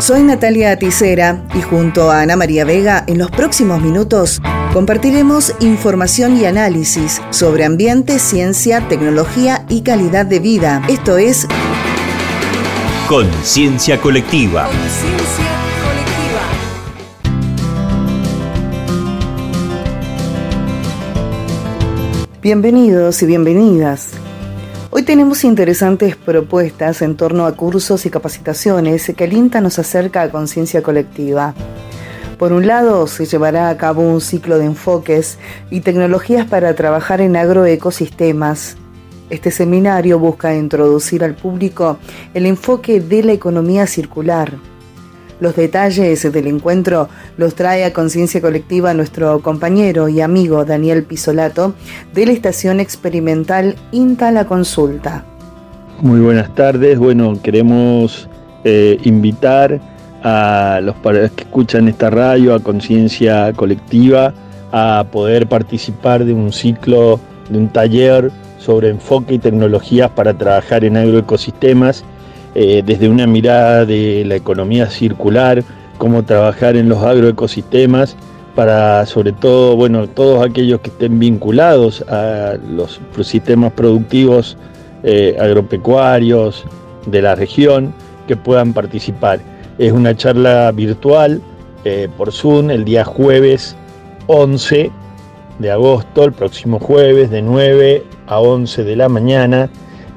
Soy Natalia Aticera y junto a Ana María Vega en los próximos minutos compartiremos información y análisis sobre ambiente, ciencia, tecnología y calidad de vida. Esto es Conciencia Colectiva. Bienvenidos y bienvenidas. Hoy tenemos interesantes propuestas en torno a cursos y capacitaciones que el INTA nos acerca a conciencia colectiva. Por un lado, se llevará a cabo un ciclo de enfoques y tecnologías para trabajar en agroecosistemas. Este seminario busca introducir al público el enfoque de la economía circular los detalles del encuentro los trae a conciencia colectiva nuestro compañero y amigo Daniel Pisolato de la estación experimental INTA La Consulta. Muy buenas tardes. Bueno, queremos eh, invitar a los que escuchan esta radio, a conciencia colectiva, a poder participar de un ciclo, de un taller sobre enfoque y tecnologías para trabajar en agroecosistemas eh, desde una mirada de la economía circular, cómo trabajar en los agroecosistemas para sobre todo, bueno, todos aquellos que estén vinculados a los sistemas productivos eh, agropecuarios de la región que puedan participar. Es una charla virtual eh, por Zoom el día jueves 11 de agosto, el próximo jueves de 9 a 11 de la mañana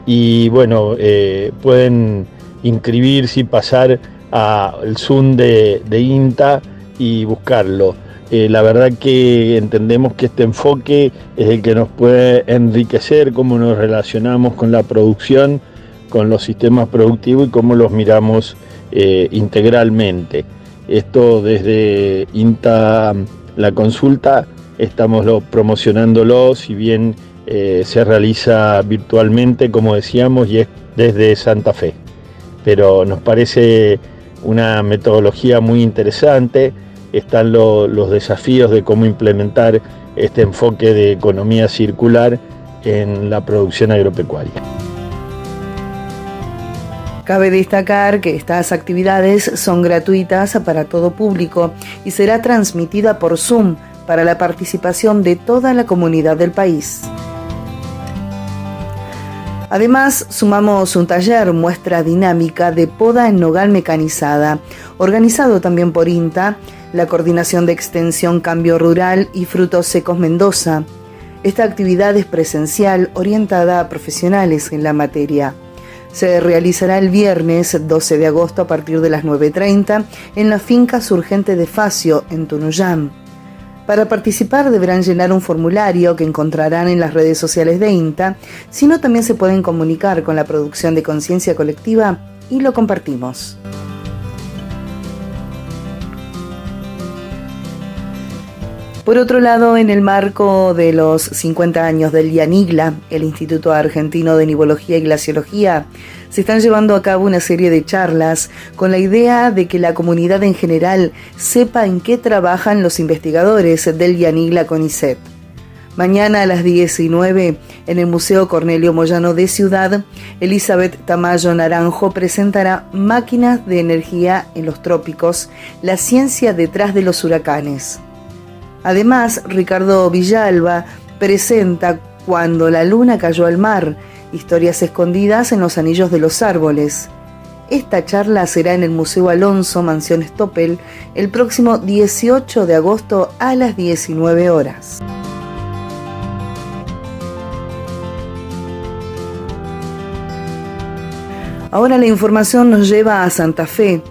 y bueno, eh, pueden inscribirse y pasar al Zoom de, INTA y buscarlo. Eh, la verdad que entendemos que este enfoque es el que nos puede enriquecer, cómo nos relacionamos con la producción, con los sistemas productivos y cómo los miramos eh, integralmente. Esto desde INTA, la consulta, estamos promocionándolo, si bien eh, se realiza virtualmente, como decíamos, y es desde Santa Fe. Pero nos parece una metodología muy interesante, están los desafíos de cómo implementar este enfoque de economía circular en la producción agropecuaria. Cabe destacar que estas actividades son gratuitas para todo público y será transmitida por Zoom para la participación de toda la comunidad del país. Además, sumamos un taller muestra dinámica de poda en nogal mecanizada, organizado también por INTA, la Coordinación de Extensión Cambio Rural y Frutos Secos Mendoza. Esta actividad es presencial orientada a profesionales en la materia. Se realizará el viernes 12 de agosto a partir de las 9.30 en la finca Surgente de Facio, en Tunuyán. Para participar deberán llenar un formulario que encontrarán en las redes sociales de INTA, sino también se pueden comunicar con la producción de conciencia colectiva y lo compartimos. Por otro lado, en el marco de los 50 años del IANIGLA, el Instituto Argentino de Nivología y Glaciología, se están llevando a cabo una serie de charlas con la idea de que la comunidad en general sepa en qué trabajan los investigadores del IANIGLA CONICET. Mañana a las 19 en el Museo Cornelio Moyano de Ciudad, Elizabeth Tamayo Naranjo presentará Máquinas de Energía en los Trópicos, la ciencia detrás de los huracanes. Además, Ricardo Villalba presenta Cuando la luna cayó al mar, historias escondidas en los anillos de los árboles. Esta charla será en el Museo Alonso, Mansión Stoppel, el próximo 18 de agosto a las 19 horas. Ahora la información nos lleva a Santa Fe,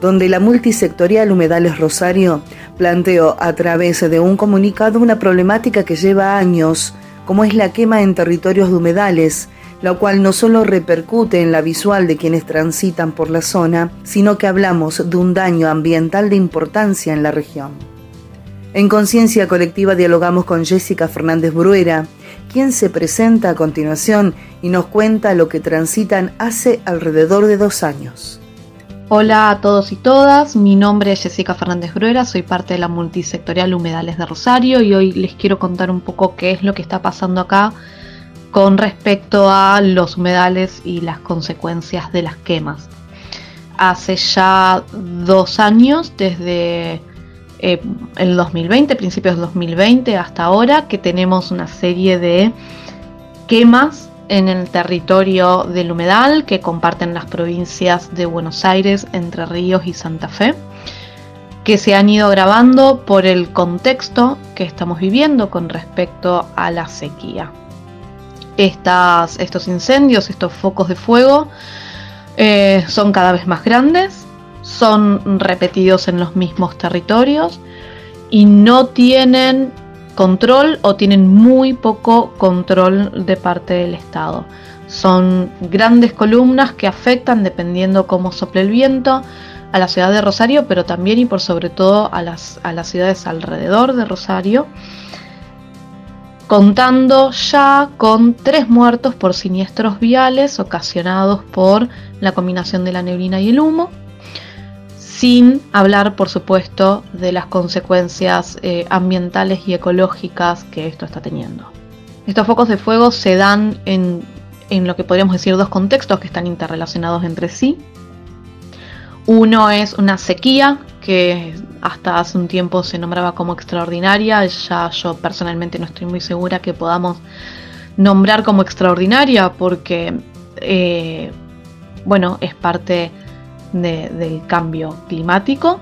donde la multisectorial Humedales Rosario planteó a través de un comunicado una problemática que lleva años, como es la quema en territorios de humedales, la cual no solo repercute en la visual de quienes transitan por la zona, sino que hablamos de un daño ambiental de importancia en la región. En Conciencia Colectiva dialogamos con Jessica Fernández Bruera, quien se presenta a continuación y nos cuenta lo que transitan hace alrededor de dos años. Hola a todos y todas, mi nombre es Jessica Fernández Bruera, soy parte de la multisectorial Humedales de Rosario y hoy les quiero contar un poco qué es lo que está pasando acá con respecto a los humedales y las consecuencias de las quemas. hace ya dos años, desde eh, el 2020, principios del 2020 hasta ahora, que tenemos una serie de quemas en el territorio del humedal que comparten las provincias de Buenos Aires, Entre Ríos y Santa Fe, que se han ido grabando por el contexto que estamos viviendo con respecto a la sequía. Estos incendios, estos focos de fuego, eh, son cada vez más grandes, son repetidos en los mismos territorios y no tienen control o tienen muy poco control de parte del Estado. Son grandes columnas que afectan, dependiendo cómo sople el viento, a la ciudad de Rosario, pero también y por sobre todo a las, a las ciudades alrededor de Rosario, contando ya con tres muertos por siniestros viales ocasionados por la combinación de la neblina y el humo sin hablar, por supuesto, de las consecuencias eh, ambientales y ecológicas que esto está teniendo. Estos focos de fuego se dan en, lo que podríamos decir dos contextos que están interrelacionados entre sí. Uno es una sequía que hasta hace un tiempo se nombraba como extraordinaria, ya yo personalmente no estoy muy segura que podamos nombrar como extraordinaria porque, eh, bueno, es parte del cambio climático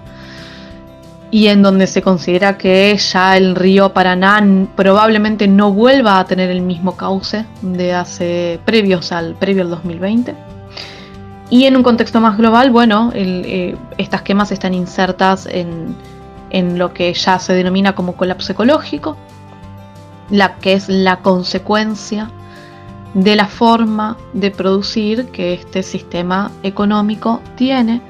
y en donde se considera que ya el río Paraná probablemente no vuelva a tener el mismo cauce de hace previos al previo al 2020. Y en un contexto más global, bueno, eh, estas quemas están insertas en, en, lo que ya se denomina como colapso ecológico, la que es la consecuencia de la forma de producir que este sistema económico tiene,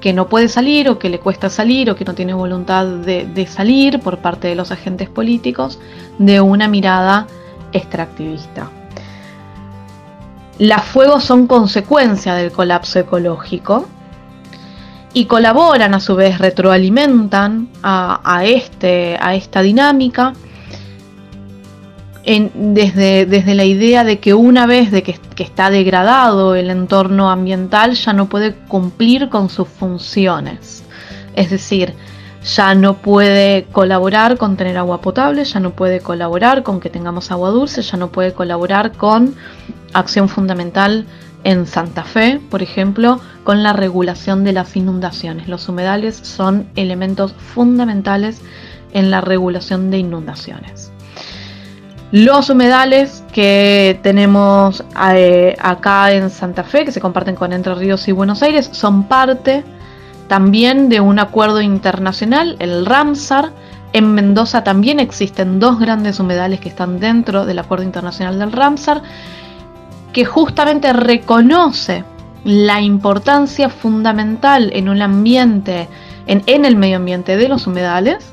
que no puede salir o que le cuesta salir o que no tiene voluntad de, salir por parte de los agentes políticos de una mirada extractivista. Las fuegos son consecuencia del colapso ecológico y colaboran a su vez, retroalimentan a, este, a esta dinámica desde, desde, la idea de que una vez de que, está degradado el entorno ambiental ya no puede cumplir con sus funciones. Es decir, ya no puede colaborar con tener agua potable, ya no puede colaborar con que tengamos agua dulce, ya no puede colaborar con acción fundamental en Santa Fe, por ejemplo, con la regulación de las inundaciones. Los humedales son elementos fundamentales en la regulación de inundaciones. Los humedales que tenemos eh, acá en Santa Fe, que se comparten con Entre Ríos y Buenos Aires, son parte también de un acuerdo internacional, el Ramsar. En Mendoza también existen dos grandes humedales que están dentro del acuerdo internacional del Ramsar, que justamente reconoce la importancia fundamental en un ambiente, en, el medio ambiente de los humedales,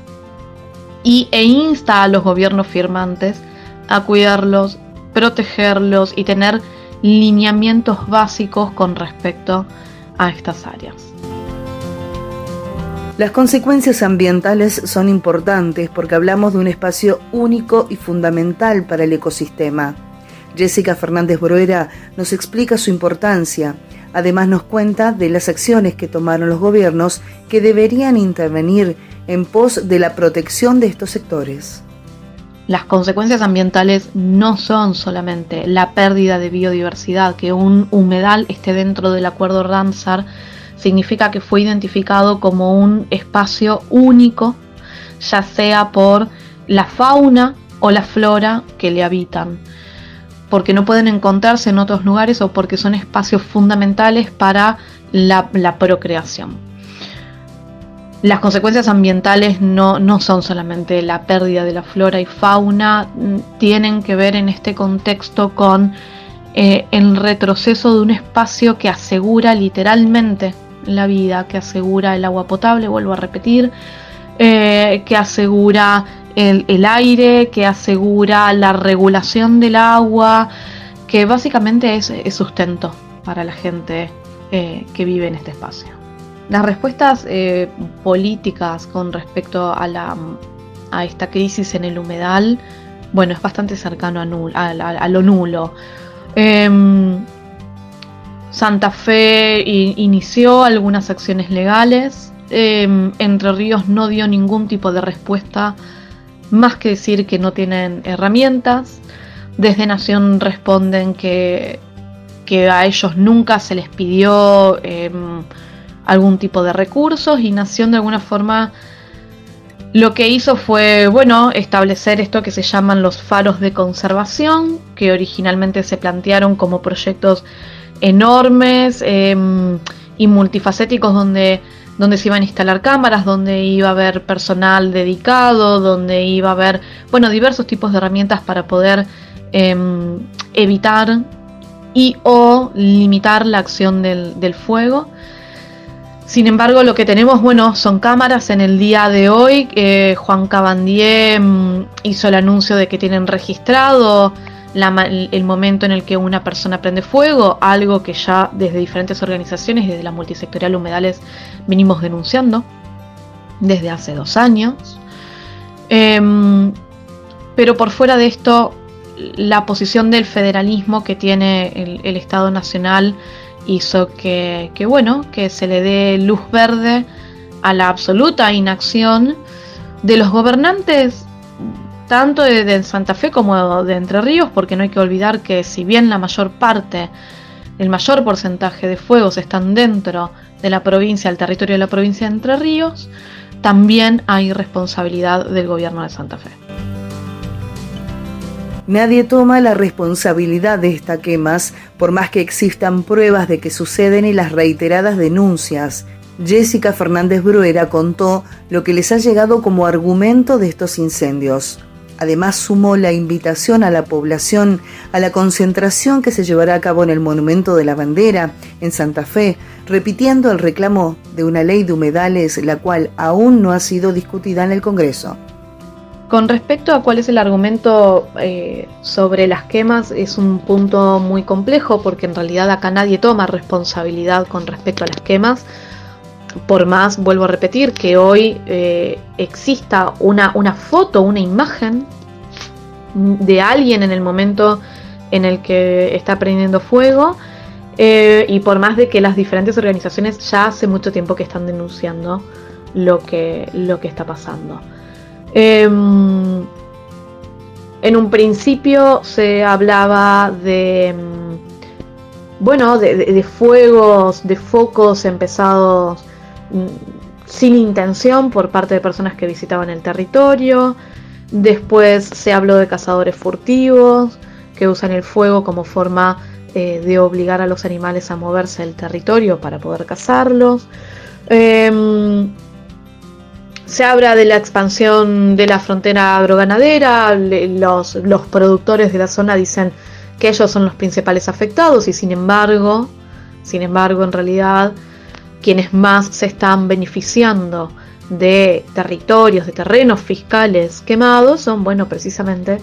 y, e insta a los gobiernos firmantes a cuidarlos, protegerlos y tener lineamientos básicos con respecto a estas áreas. Las consecuencias ambientales son importantes porque hablamos de un espacio único y fundamental para el ecosistema. Jessica Fernández Bruera nos explica su importancia. Además nos cuenta de las acciones que tomaron los gobiernos que deberían intervenir en pos de la protección de estos sectores. Las consecuencias ambientales no son solamente la pérdida de biodiversidad, que un humedal esté dentro del acuerdo Ramsar significa que fue identificado como un espacio único, ya sea por la fauna o la flora que le habitan, porque no pueden encontrarse en otros lugares o porque son espacios fundamentales para la, procreación. Las consecuencias ambientales no, son solamente la pérdida de la flora y fauna, mm, tienen que ver en este contexto con eh, el retroceso de un espacio que asegura literalmente la vida, que asegura el agua potable, vuelvo a repetir, eh, que asegura el, aire, que asegura la regulación del agua, que básicamente es, sustento para la gente eh, que vive en este espacio. Las respuestas eh, políticas con respecto a, la, a esta crisis en el humedal, bueno, es bastante cercano a, lo nulo. Em, Santa Fe inició algunas acciones legales. Em, Entre Ríos no dio ningún tipo de respuesta, más que decir que no tienen herramientas. Desde Nación responden que, que a ellos nunca se les pidió em, algún tipo de recursos y Nación de alguna forma lo que hizo fue, bueno, establecer esto que se llaman los faros de conservación, que originalmente se plantearon como proyectos enormes em, y multifacéticos donde, donde se iban a instalar cámaras, donde iba a haber personal dedicado, donde iba a haber, bueno, diversos tipos de herramientas para poder em, evitar y o limitar la acción del, fuego. Sin embargo, lo que tenemos, bueno, son cámaras en el día de hoy. Juan Cabandier mm, hizo el anuncio de que tienen registrado el momento en el que una persona prende fuego, algo que ya desde diferentes organizaciones, desde la multisectorial Humedales, venimos denunciando desde hace dos años. Em, pero por fuera de esto, la posición del federalismo que tiene el Estado Nacional hizo que, bueno, que se le dé luz verde a la absoluta inacción de los gobernantes tanto de, Santa Fe como de Entre Ríos, porque no hay que olvidar que si bien la mayor parte, el mayor porcentaje de fuegos están dentro de la provincia, el territorio de la provincia de Entre Ríos, también hay responsabilidad del gobierno de Santa Fe. Nadie toma la responsabilidad de estas quemas, por más que existan pruebas de que suceden y las reiteradas denuncias. Jessica Fernández Bruera contó lo que les ha llegado como argumento de estos incendios. Además sumó la invitación a la población a la concentración que se llevará a cabo en el Monumento de la Bandera, en Santa Fe, repitiendo el reclamo de una ley de humedales la cual aún no ha sido discutida en el Congreso. Con respecto a cuál es el argumento eh, sobre las quemas, es un punto muy complejo porque en realidad acá nadie toma responsabilidad con respecto a las quemas. Por más, vuelvo a repetir, que hoy eh, exista una, una foto, una imagen de alguien en el momento en el que está prendiendo fuego, eh, y por más de que las diferentes organizaciones ya hace mucho tiempo que están denunciando lo que, lo que está pasando. Em, en un principio se hablaba de, em, bueno, de, fuegos, de focos empezados mm, sin intención por parte de personas que visitaban el territorio. Después se habló de cazadores furtivos que usan el fuego como forma eh, de obligar a los animales a moverse del territorio para poder cazarlos. Em, se habla de la expansión de la frontera agroganadera, los, los productores de la zona dicen que ellos son los principales afectados y sin embargo, sin embargo en realidad quienes más se están beneficiando de territorios, de terrenos fiscales quemados son, bueno, precisamente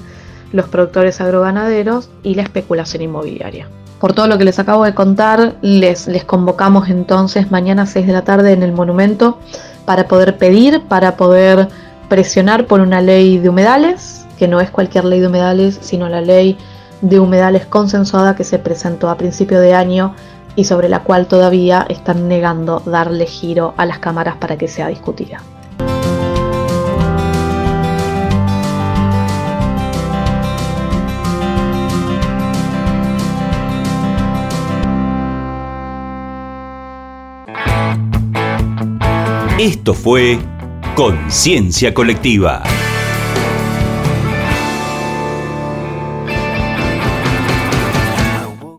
los productores agroganaderos y la especulación inmobiliaria. Por todo lo que les acabo de contar, les, convocamos entonces mañana a 6 de la tarde en el monumento para poder pedir, para poder presionar por una ley de humedales, que no es cualquier ley de humedales, sino la ley de humedales consensuada que se presentó a principio de año y sobre la cual todavía están negando darle giro a las cámaras para que sea discutida. Esto fue Conciencia Colectiva.